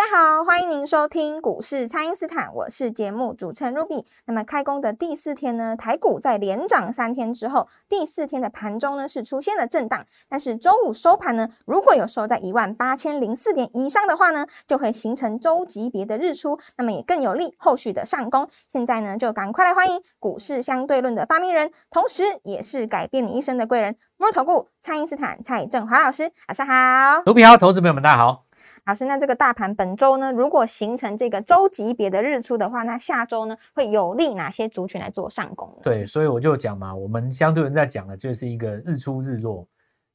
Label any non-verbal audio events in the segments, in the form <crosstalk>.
大家好，欢迎您收听股市蔡因斯坦，我是节目主持人 Ruby。那么开工的第四天呢，台股在连涨三天之后，第四天的盘中呢是出现了震荡，但是周五收盘呢，如果有收在一万八千零四点以上的话呢，就会形成周级别的日出，那么也更有利后续的上攻。现在呢，就赶快来欢迎股市相对论的发明人，同时也是改变你一生的贵人——摩尔投顾蔡因斯坦蔡振华老师，晚上好。卢比好，投资朋友们大家好。老师，那这个大盘本周呢，如果形成这个周级别的日出的话，那下周呢会有利哪些族群来做上攻？对，所以我就讲嘛，我们相对人在讲的就是一个日出日落，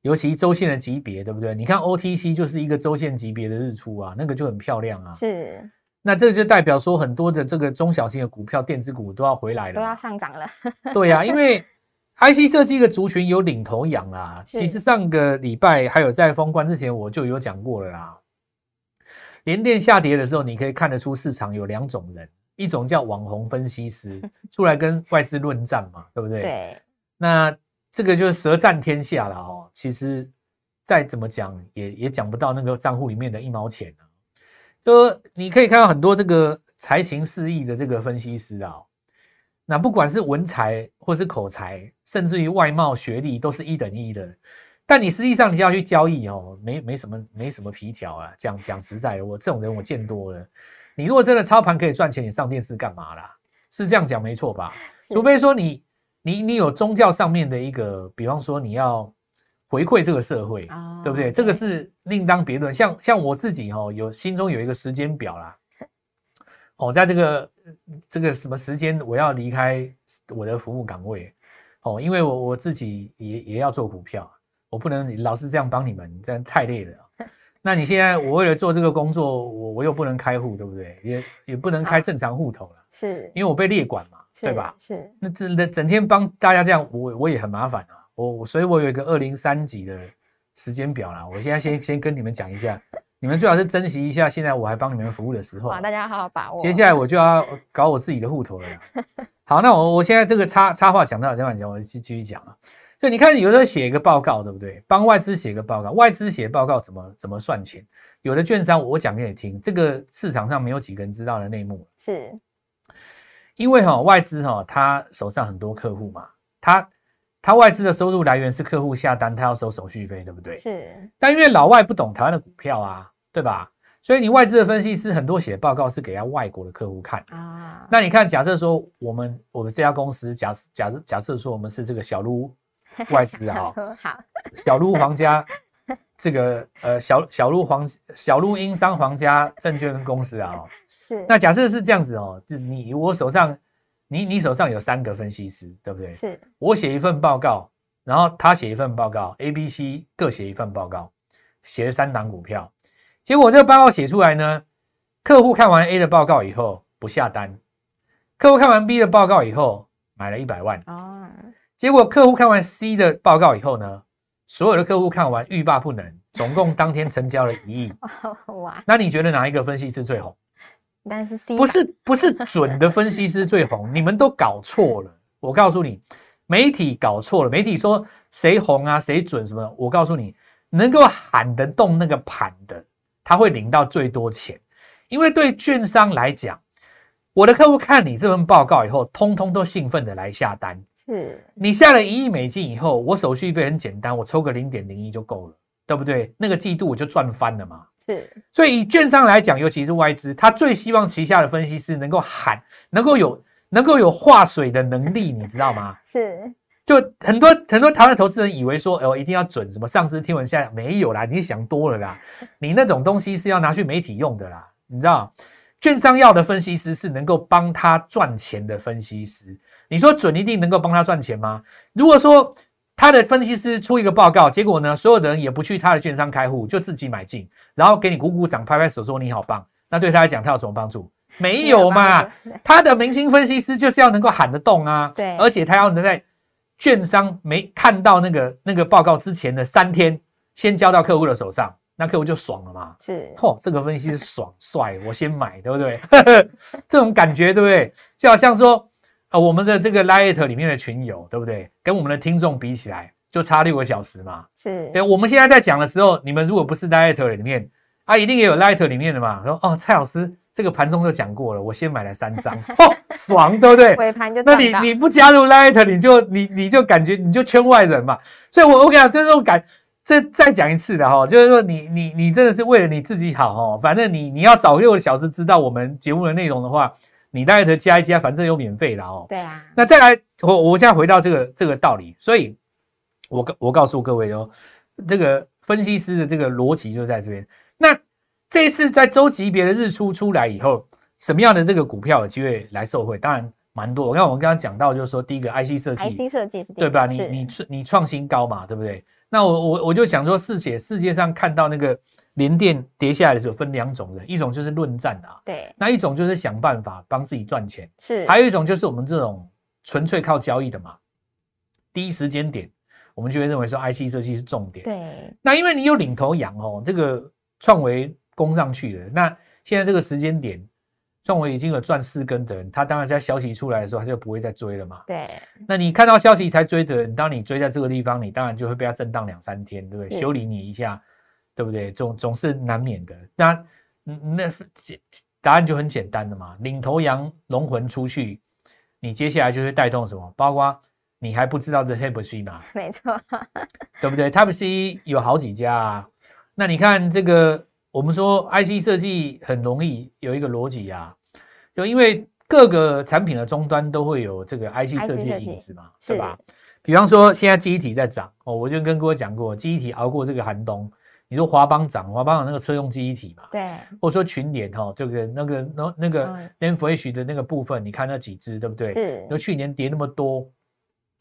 尤其周线的级别，对不对？你看 OTC 就是一个周线级别的日出啊，那个就很漂亮啊。是，那这就代表说很多的这个中小型的股票、电子股都要回来了，都要上涨了。对呀，因为 <laughs> IC 设计的族群有领头羊啦。其实上个礼拜还有在封关之前，我就有讲过了啦。连电下跌的时候，你可以看得出市场有两种人，一种叫网红分析师 <laughs> 出来跟外资论战嘛，对不对？对。那这个就是舌战天下了哦。其实再怎么讲，也也讲不到那个账户里面的一毛钱啊。就你可以看到很多这个才情四溢的这个分析师啊，那不管是文才或是口才，甚至于外貌学历，都是一等一的。但你实际上你要去交易哦，没没什么没什么皮条啊。讲讲实在的，我这种人我见多了。你如果真的操盘可以赚钱，你上电视干嘛啦？是这样讲没错吧？除非说你你你有宗教上面的一个，比方说你要回馈这个社会，对不对？这个是另当别论。像像我自己哦，有心中有一个时间表啦。哦，在这个这个什么时间我要离开我的服务岗位哦，因为我我自己也也要做股票。我不能老是这样帮你们，这样太累了。那你现在我为了做这个工作，我我又不能开户，对不对？也也不能开正常户头了，是因为我被列管嘛，对吧？是。那整整天帮大家这样，我我也很麻烦啊。我所以，我有一个二零三级的时间表啦。我现在先先跟你们讲一下，你们最好是珍惜一下现在我还帮你们服务的时候。哇，大家好好把握。接下来我就要搞我自己的户头了。<laughs> 好，那我我现在这个插插话讲到这样讲，我继继续讲啊。就你看，有时候写一个报告，对不对？帮外资写个报告，外资写报告怎么怎么算钱？有的券商我讲给你听，这个市场上没有几个人知道的内幕。是，因为哈外资哈他手上很多客户嘛，他他外资的收入来源是客户下单，他要收手续费，对不对？是。但因为老外不懂台湾的股票啊，对吧？所以你外资的分析师很多写报告是给他外国的客户看啊。那你看，假设说我们我们这家公司，假假设假设说我们是这个小撸。<laughs> 外资啊，好，小鹿皇家 <laughs> 这个呃小小鹿皇小鹿英商皇家证券公司啊，是。那假设是这样子哦，就你我手上你你手上有三个分析师，对不对？是。我写一份报告，然后他写一份报告，A、B、C 各写一份报告，写了三档股票，结果这个报告写出来呢，客户看完 A 的报告以后不下单，客户看完 B 的报告以后买了一百万哦。结果客户看完 C 的报告以后呢，所有的客户看完欲罢不能，总共当天成交了一亿。<laughs> 哇！那你觉得哪一个分析师最红？当然是 C。不是不是准的分析师最红，<laughs> 你们都搞错了。我告诉你，媒体搞错了。媒体说谁红啊，谁准什么？我告诉你，能够喊得动那个盘的，他会领到最多钱。因为对券商来讲，我的客户看你这份报告以后，通通都兴奋的来下单。是你下了一亿美金以后，我手续费很简单，我抽个零点零一就够了，对不对？那个季度我就赚翻了嘛。是，所以以券商来讲，尤其是外资，他最希望旗下的分析师能够喊，能够有能够有化水的能力，你知道吗？<laughs> 是，就很多很多台湾投资人以为说，哦，一定要准什么上知天文下没有啦，你想多了啦，你那种东西是要拿去媒体用的啦，你知道，券商要的分析师是能够帮他赚钱的分析师。你说准一定能够帮他赚钱吗？如果说他的分析师出一个报告，结果呢，所有的人也不去他的券商开户，就自己买进，然后给你鼓鼓掌、拍拍手说你好棒。那对他来讲，他有什么帮助？没有嘛。他的明星分析师就是要能够喊得动啊，对，而且他要能在券商没看到那个那个报告之前的三天，先交到客户的手上，那客户就爽了嘛。是，嚯，这个分析是爽帅，我先买，对不对？<laughs> 这种感觉，对不对？就好像说。啊，我们的这个 Light 里面的群友，对不对？跟我们的听众比起来，就差六个小时嘛。是，对。我们现在在讲的时候，你们如果不是 Light 里面，啊，一定也有 Light 里面的嘛。说哦，蔡老师，这个盘中就讲过了，我先买了三张，哦，<laughs> 爽，对不对？尾盘就那你你不加入 Light，你就你你就感觉你就圈外人嘛。所以，我我跟你讲，这种感，这再讲一次的哈，就是说你你你真的是为了你自己好哦。反正你你要早六个小时知道我们节目的内容的话。你大概得加一加，反正有免费的哦。对啊。那再来，我我现在回到这个这个道理，所以，我告我告诉各位哦，这个分析师的这个逻辑就在这边。那这一次在周级别的日出出来以后，什么样的这个股票有机会来受惠？当然蛮多。我看我们刚刚讲到，就是说第一个 IC 设计，IC 设计对吧？你你你创新高嘛，对不对？那我我我就想说，世界世界上看到那个。连电跌下来的时候分两种人，一种就是论战啊，对，那一种就是想办法帮自己赚钱，是，还有一种就是我们这种纯粹靠交易的嘛。第一时间点，我们就会认为说 IC 设计是重点，对。那因为你有领头羊哦，这个创维攻上去了，那现在这个时间点，创维已经有赚四根的人，他当然在消息出来的时候他就不会再追了嘛，对。那你看到消息才追的人，当你追在这个地方，你当然就会被他震荡两三天，对不对？修理你一下。对不对？总总是难免的。那那答案就很简单的嘛。领头羊龙魂出去，你接下来就会带动什么？包括你还不知道的 Type C 嘛？<laughs> 没错，对不对？Type C 有好几家啊。那你看这个，我们说 IC 设计很容易有一个逻辑啊，就因为各个产品的终端都会有这个 IC 设计的影子嘛，对吧？比方说现在记忆体在涨哦，我就跟各位讲过，记忆体熬过这个寒冬。你说华邦涨，华邦有那个车用记忆体嘛？对。或者说群联哈，这个那个那那个 N Flash 的那个部分，你看那几只对不对？是。那去年跌那么多，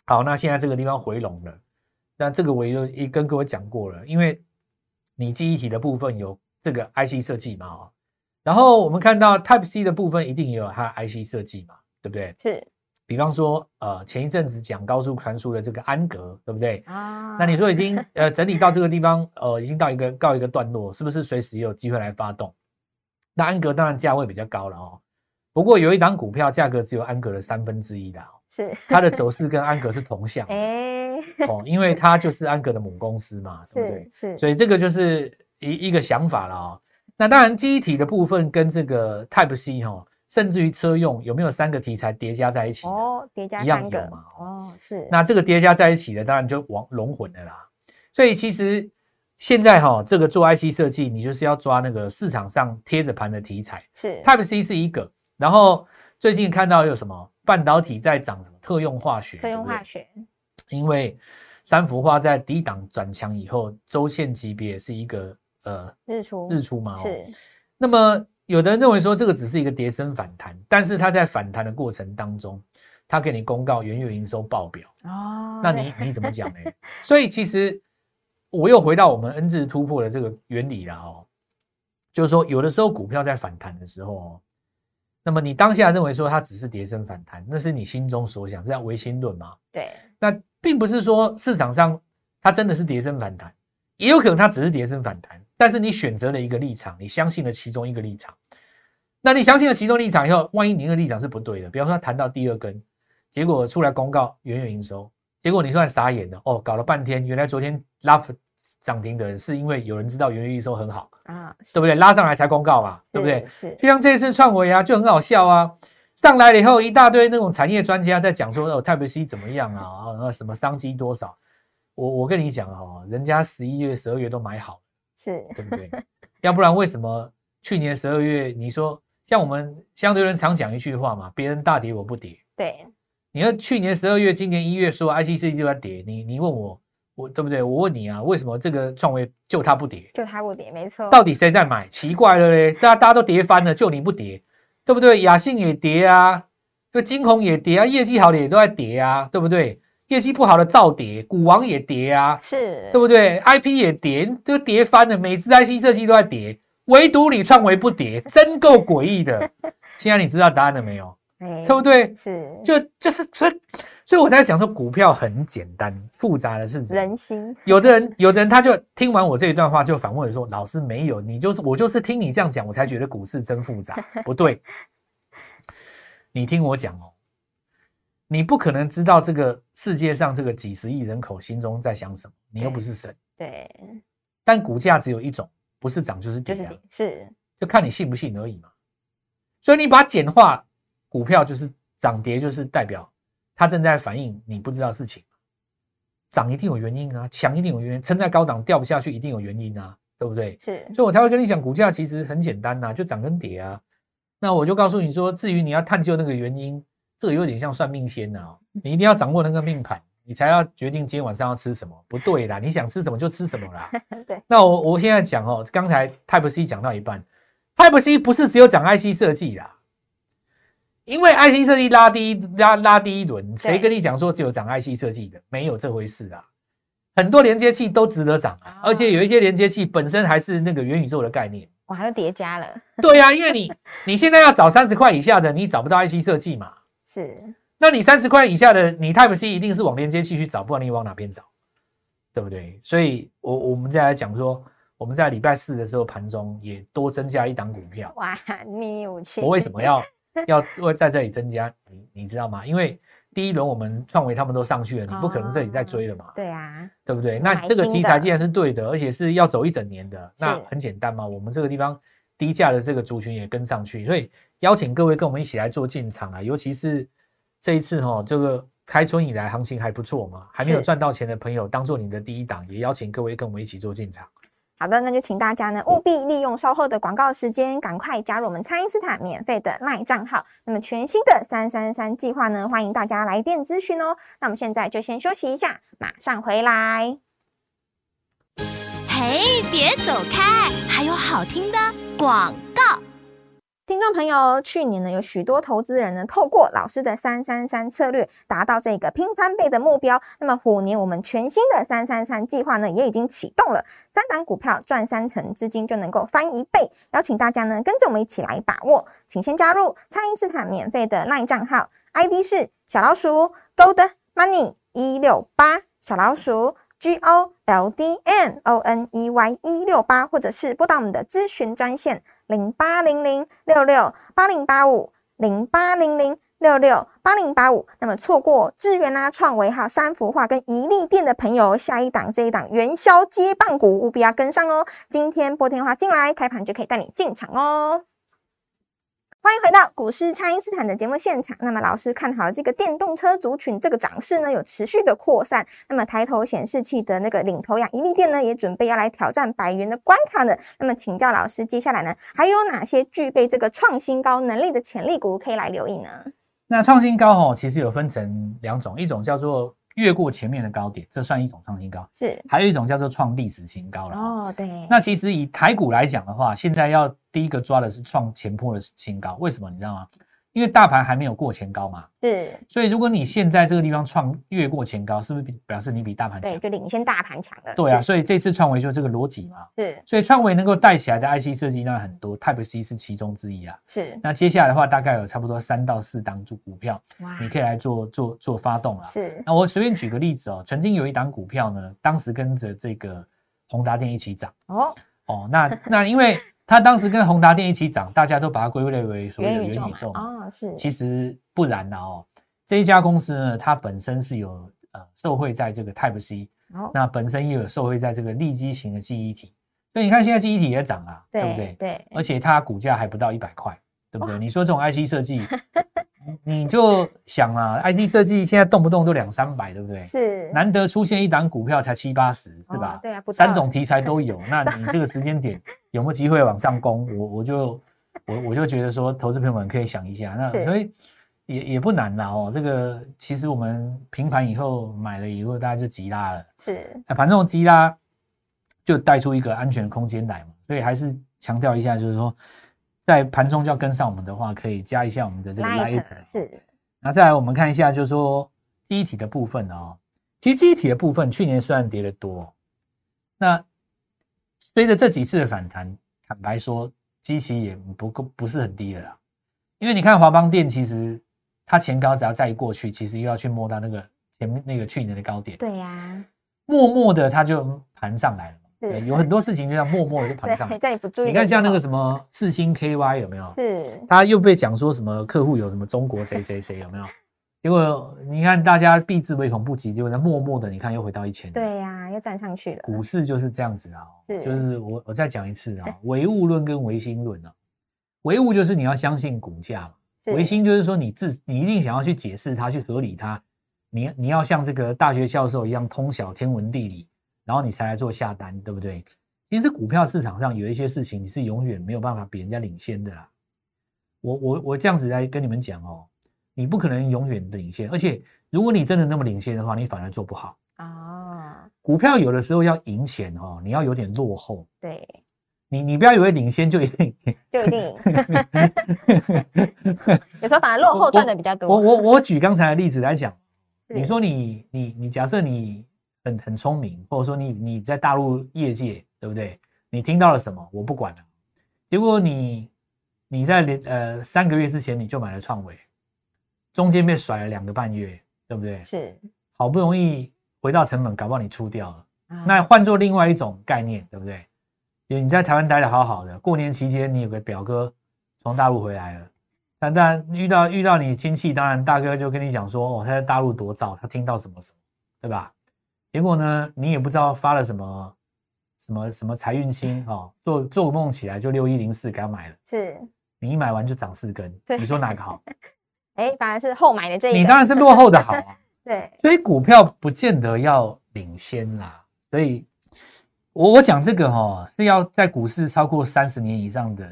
好，那现在这个地方回笼了。那这个我也也跟各位讲过了，因为你记忆体的部分有这个 IC 设计嘛，然后我们看到 Type C 的部分一定也有它 IC 设计嘛，对不对？是。比方说，呃，前一阵子讲高速传输的这个安格，对不对？啊，那你说已经呃整理到这个地方，呃，已经到一个告一个段落，是不是随时也有机会来发动？那安格当然价位比较高了哦，不过有一档股票价格只有安格的三分之一的哦，是它的走势跟安格是同向，<laughs> 哎，哦，因为它就是安格的母公司嘛，对不对？是，所以这个就是一一个想法了哦。那当然，记忆体的部分跟这个 Type C 哈。甚至于车用有没有三个题材叠加在一起？哦，叠加一样有嘛？哦，是。那这个叠加在一起的，当然就往龙魂的啦。所以其实现在哈，这个做 IC 设计，你就是要抓那个市场上贴着盘的题材。是，Type C 是一个。然后最近看到有什么半导体在涨什么特用化学？特用化学。因为三幅画在低档转强以后，周线级别是一个呃日出日出嘛？是。那么。有的人认为说这个只是一个跌升反弹，但是它在反弹的过程当中，它给你公告元月营收报表哦，那你你怎么讲呢？<laughs> 所以其实我又回到我们 N 字突破的这个原理了哦，就是说有的时候股票在反弹的时候哦，那么你当下认为说它只是跌升反弹，那是你心中所想，这叫唯心论嘛？对，那并不是说市场上它真的是跌升反弹。也有可能它只是跌升反弹，但是你选择了一个立场，你相信了其中一个立场。那你相信了其中立场以后，万一你那个立场是不对的，比方说谈到第二根，结果出来公告远远营收，结果你突然傻眼了哦，搞了半天，原来昨天拉涨停的人是因为有人知道远远营收很好啊，对不对？拉上来才公告嘛，对不对？是。就像这次创维啊，就很好笑啊，上来了以后一大堆那种产业专家在讲说哦，Type C 怎么样啊，啊什么商机多少。我我跟你讲哈，人家十一月、十二月都买好，是对不对？要不然为什么去年十二月你说像我们相对人常讲一句话嘛，别人大跌我不跌。对，你看去年十二月、今年一月说 IC 设计就要跌，你你问我，我对不对？我问你啊，为什么这个创维就它不跌？就它不跌，没错。到底谁在买？奇怪了嘞，大家大家都跌翻了，就你不跌，对不对？雅信也跌啊，这金鸿也跌啊，业绩好的也都在跌啊，对不对？业绩不好的照跌，股王也跌啊，是，对不对？IP 也跌，都跌翻了，每只 IC 设计都在跌，唯独你创维不跌，真够诡异的。<laughs> 现在你知道答案了没有？哎对不对？是就就是所以，所以我在讲说股票很简单，复杂的是人心，有的人，有的人他就听完我这一段话，就反问说：“老师没有，你就是我就是听你这样讲，我才觉得股市真复杂。<laughs> ”不对，你听我讲哦，你不可能知道这个世界上这个几十亿人口心中在想什么，你又不是神。对，但股价只有一种，不是涨就是跌、啊，就是点是就看你信不信而已嘛。所以你把它简化，股票就是涨跌，就是代表它正在反映你不知道事情。涨一定有原因啊，强一定有原因，撑在高档掉不下去一定有原因啊，对不对？是，所以我才会跟你讲，股价其实很简单呐、就涨跟跌啊。那我就告诉你说，至于你要探究那个原因，这个有点像算命仙呐、哦，你一定要掌握那个命盘，你才要决定今天晚上要吃什么。不对啦，你想吃什么就吃什么啦。<laughs> 对，那我我现在讲哦，刚才 Type C 讲到一半，Type C 不是只有讲 IC 设计啦，因为 IC 设计拉低拉拉低一轮，谁跟你讲说只有涨 IC 设计的？没有这回事啊，很多连接器都值得涨啊，哦而且有一些连接器本身还是那个元宇宙的概念。我还有叠加了，对呀、因为你你现在要找三十块以下的，你找不到 IC 设计嘛，是那你三十块以下的，你 Type C 一定是往连接器去找，不然你往哪边找？对不对？所以我我们再来讲说，我们在礼拜四的时候盘中也多增加一档股票。哇，秘密武器，我为什么要 <laughs> 要会在这里增加？你你知道吗？因为第一轮我们创维他们都上去了，你不可能这里再追了嘛，对啊，对不对？那这个题材既然是对的，而且是要走一整年的，那很简单嘛，我们这个地方低价的这个族群也跟上去，所以邀请各位跟我们一起来做进场啊，尤其是这一次哈、这个开春以来行情还不错嘛，还没有赚到钱的朋友，当做你的第一档，也邀请各位跟我们一起做进场。好的，那就请大家呢务必利用稍后的广告时间，赶快加入我们蔡因斯坦免费的 LINE 账号。那么全新的三三三计划呢，欢迎大家来电咨询哦。那我们现在就先休息一下，马上回来。嘿，别走开，还有好听的广告。听众朋友，去年呢有许多投资人呢透过老师的三三三策略，达到这个拼翻倍的目标。那么虎年我们全新的三三三计划呢也已经启动了，三档股票赚三成，资金就能够翻一倍。邀请大家呢跟着我们一起来把握，请先加入蔡因斯坦免费的 LINE 账号，ID 是小老鼠 Gold Money 一六八，小老鼠 G O L D M O N E Y 一六八，或者是拨打我们的咨询专线。零八零零六六八零八五零八零零六六八零八五。那么错过智源啊、创维还有三幅画跟宜利店的朋友，下一档这一档元宵接棒股务必要跟上哦。今天拨电话进来，开盘就可以带你进场哦。欢迎回到股市蔡因斯坦的节目现场。那么老师看好了这个电动车族群这个涨势呢，有持续的扩散。那么抬头显示器的那个领头羊一利电呢，也准备要来挑战百元的关卡呢。那么请教老师，接下来呢，还有哪些具备这个创新高能力的潜力股可以来留意呢？那创新高哈，其实有分成两种，一种叫做越过前面的高点，这算一种创新高；是还有一种叫做创历史新高了。哦，对，那其实以台股来讲的话，现在要第一个抓的是创前破的新高，为什么你知道吗？因为大盘还没有过前高嘛，是所以如果你现在这个地方创越过前高，是不是表示你比大盘强对，？就领先大盘强了，对啊，所以这次创维就这个逻辑嘛。是所以创维能够带起来的 IC 设计当然很多，Type C 是其中之一啊。是，那接下来的话，大概有差不多三到四档股股票，哇你可以来做做做发动啊。是那我随便举个例子哦，曾经有一档股票呢，当时跟着这个宏达电一起涨哦，哦。那那因为它当时跟宏达电一起涨，大家都把它归类为所谓的元宇宙嘛。哦，是其实不然的哦，这一家公司呢，它本身是有呃受惠在这个 Type C，哦，那本身也有受惠在这个立基型的记忆体。所以你看现在记忆体也涨啊，对不对？对，而且它股价还不到一百块，对不对？你说这种 IC 设计，你 <laughs> 你就想啊，IC 设计现在动不动都两三百，对不对？是难得出现一档股票才七八十，是吧？哦对啊不三种题材都有，那你这个时间点有没有机会往上攻？我我就我我就觉得说，投资朋友们可以想一下，那是所以也也不难啦哦。这个其实我们平盘以后买了以后，大家就急拉了，是那反正这种急拉就带出一个安全空间来嘛。所以还是强调一下，就是说在盘中就要跟上我们的话，可以加一下我们的这个 Light Light 是那再来我们看一下，就是说记忆体的部分哦，其实记忆体的部分去年虽然跌得多，那随着这几次的反弹，坦白说，基期也不够不是很低的啦。因为你看华邦电，其实它前高只要再过去，其实又要去摸到那个前面那个去年的高点，对呀，默默的它就盘上来了嘛。对，有很多事情就像默默的就盘上 <laughs> 对，来。在你不注意你看像那个什么四星 KY 有没有？是他又被讲说什么客户有什么中国谁谁谁有没有？结果你看大家避之唯恐不及，结果呢默默的你看又回到一千。对呀，又站上去了，股市就是这样子啊，是就是我我再讲一次啊，唯物论跟唯心论啊，唯物就是你要相信股价唯心就是说你自你一定想要去解释它，去合理它，你你要像这个大学教授一样通晓天文地理，然后你才来做下单，对不对？其实股票市场上有一些事情你是永远没有办法比人家领先的啦。我我我这样子来跟你们讲哦，你不可能永远的领先，而且如果你真的那么领先的话，你反而做不好。啊，股票有的时候要赢钱哦，你要有点落后。对，你你不要以为领先就一定。<laughs> 就一定赢，<laughs> <laughs> 有时候反而落后赚的比较多，我我我举刚才的例子来讲，你说你你你假设你很很聪明，或者说你你在大陆业界对不对？你听到了什么？我不管了。结果你你在连呃三个月之前你就买了创维，中间被甩了两个半月，对不对？是，好不容易回到成本，搞不好你出掉了。啊那换做另外一种概念，对不对？你在台湾待的好好的，过年期间你有个表哥从大陆回来了，但但遇到遇到你亲戚，当然大哥就跟你讲说，哦，他在大陆多早，他听到什么什么，对吧？结果呢，你也不知道发了什么什么什么财运星哦，做做梦起来就六一零四给他买了，是，你一买完就涨四根，对你说哪个好？<laughs> 哎，反而是后买的这一，你当然是落后的好啊。<laughs> 对，所以股票不见得要领先啦。所以我我讲这个哈、是要在股市超过三十年以上的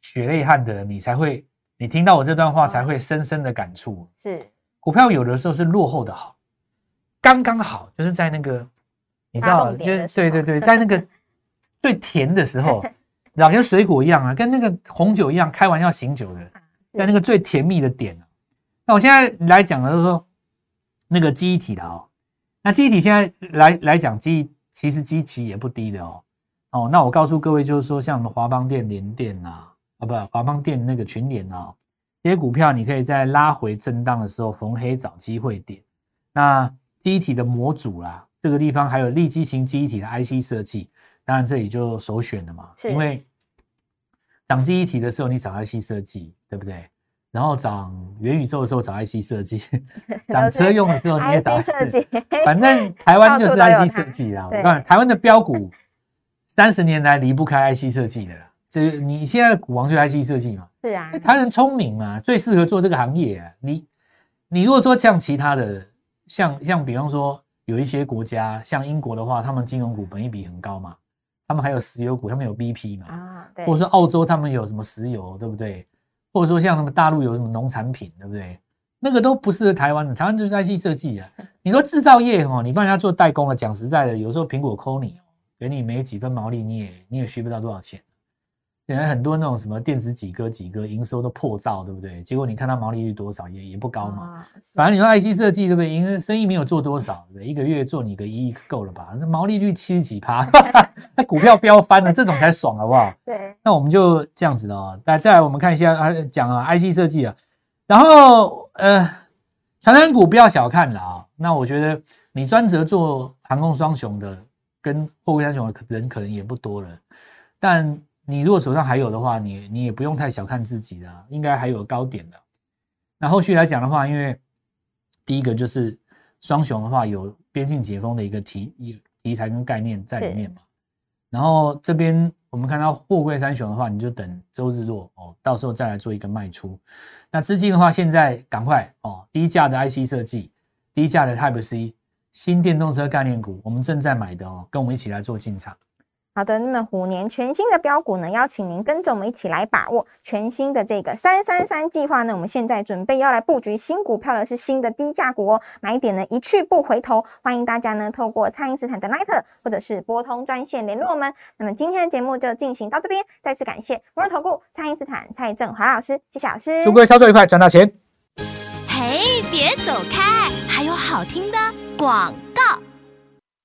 血泪汗的人，你才会，你听到我这段话才会深深的感触。是，股票有的时候是落后的好，刚刚好，就是在那个你知道，就是对对对，<laughs> 在那个最甜的时候，好像水果一样啊，跟那个红酒一样，开玩笑醒酒的，在那个最甜蜜的点啊。那我现在来讲的就是说那个记忆体的哦，那记忆体现在来来讲记忆，其实基期也不低的哦。哦，那我告诉各位，就是说像我们华邦电、联电啊，啊不，华邦电那个群联啊，这些股票你可以在拉回震荡的时候逢黑找机会点。那记忆体的模组啦，这个地方还有立基型记忆体的 IC 设计，当然这里就首选了嘛，因为涨记忆体的时候你找 IC 设计，对不对？然后涨元宇宙的时候找 IC 设计，<laughs> 涨车用的时候你也找 IC 设计，<laughs> 反正台湾就是 IC 它设计啦。我台湾的标股三十年来离不开 IC 设计的啦。这你现在的股王就是 IC 设计嘛？是啊，台湾人聪明嘛，最适合做这个行业啊。你你如果说像其他的，像像比方说有一些国家，像英国的话，他们金融股本益比很高嘛，他们还有石油股，他们有 BP 嘛，啊，对，或者说澳洲他们有什么石油，对不对？或者说像什么大陆有什么农产品，对不对？那个都不适合台湾的，台湾就是 IC 设计啊。你说制造业哦，你帮人家做代工了，讲实在的，有时候苹果抠你，给你没几分毛利，你也你也学不到多少钱。现在很多那种什么电子几哥几哥营收都破兆，对不对？结果你看它毛利率多少，也也不高嘛。啊，反正你说 IC 设计对不对？营生意没有做多少，对不对？一个月做你个一亿够了吧？那毛利率七十几趴，<laughs> 那股票飙翻了，这种才爽好不好？对，那我们就这样子的哦。那再来我们看一下啊，讲啊 IC 设计啊，然后呃，传产股不要小看了啊。那我觉得你专责做航空双雄的，跟货柜三雄的人可能也不多了，但你如果手上还有的话，你你也不用太小看自己的啊，应该还有高点的。那后续来讲的话，因为第一个就是双雄的话，有边境解封的一个题一题材跟概念在里面嘛。然后这边我们看到货柜三雄的话，你就等周日落哦，到时候再来做一个卖出。那资金的话，现在赶快哦，低价的 IC 设计，低价的 Type C，新电动车概念股，我们正在买的哦，跟我们一起来做进场。好的，那么虎年全新的标股呢，邀请您跟着我们一起来把握全新的这个三三三计划呢。我们现在准备要来布局新股票的是新的低价股哦，买点呢一去不回头。欢迎大家呢透过蔡因斯坦的 Line 或者是拨通专线联络我们。那么今天的节目就进行到这边，再次感谢摩尔投顾蔡因斯坦蔡振华老师，谢谢老师。祝各位操作愉快，赚大钱！嘿，别走开，还有好好听的广告。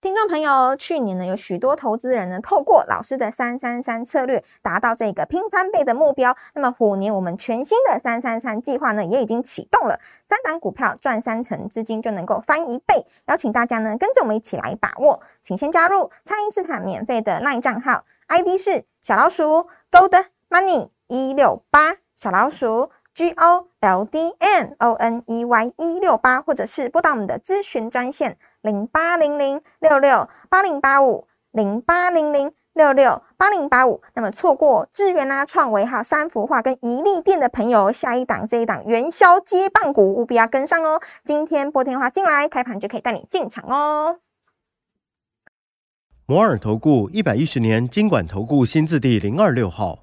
听众朋友，去年呢有许多投资人呢透过老师的三三三策略达到这个拼翻倍的目标。那么虎年我们全新的三三三计划呢也已经启动了，三档股票赚三成，资金就能够翻一倍。邀请大家呢跟着我们一起来把握，请先加入蔡因斯坦免费的 LINE 账号，ID 是小老鼠 Gold Money 一六八小老鼠。G O L D N O N E Y 一六八，或者是拨打我们的咨询专线零八零零六六八零八五零八零零六六八零八五。那么错过智源啊、创维哈、三幅画跟宜利店的朋友，下一档这一档元宵接棒股务必要跟上哦。今天拨电话进来，开盘就可以带你进场哦。摩尔投顾一百一十年经管投顾新字第零二六号。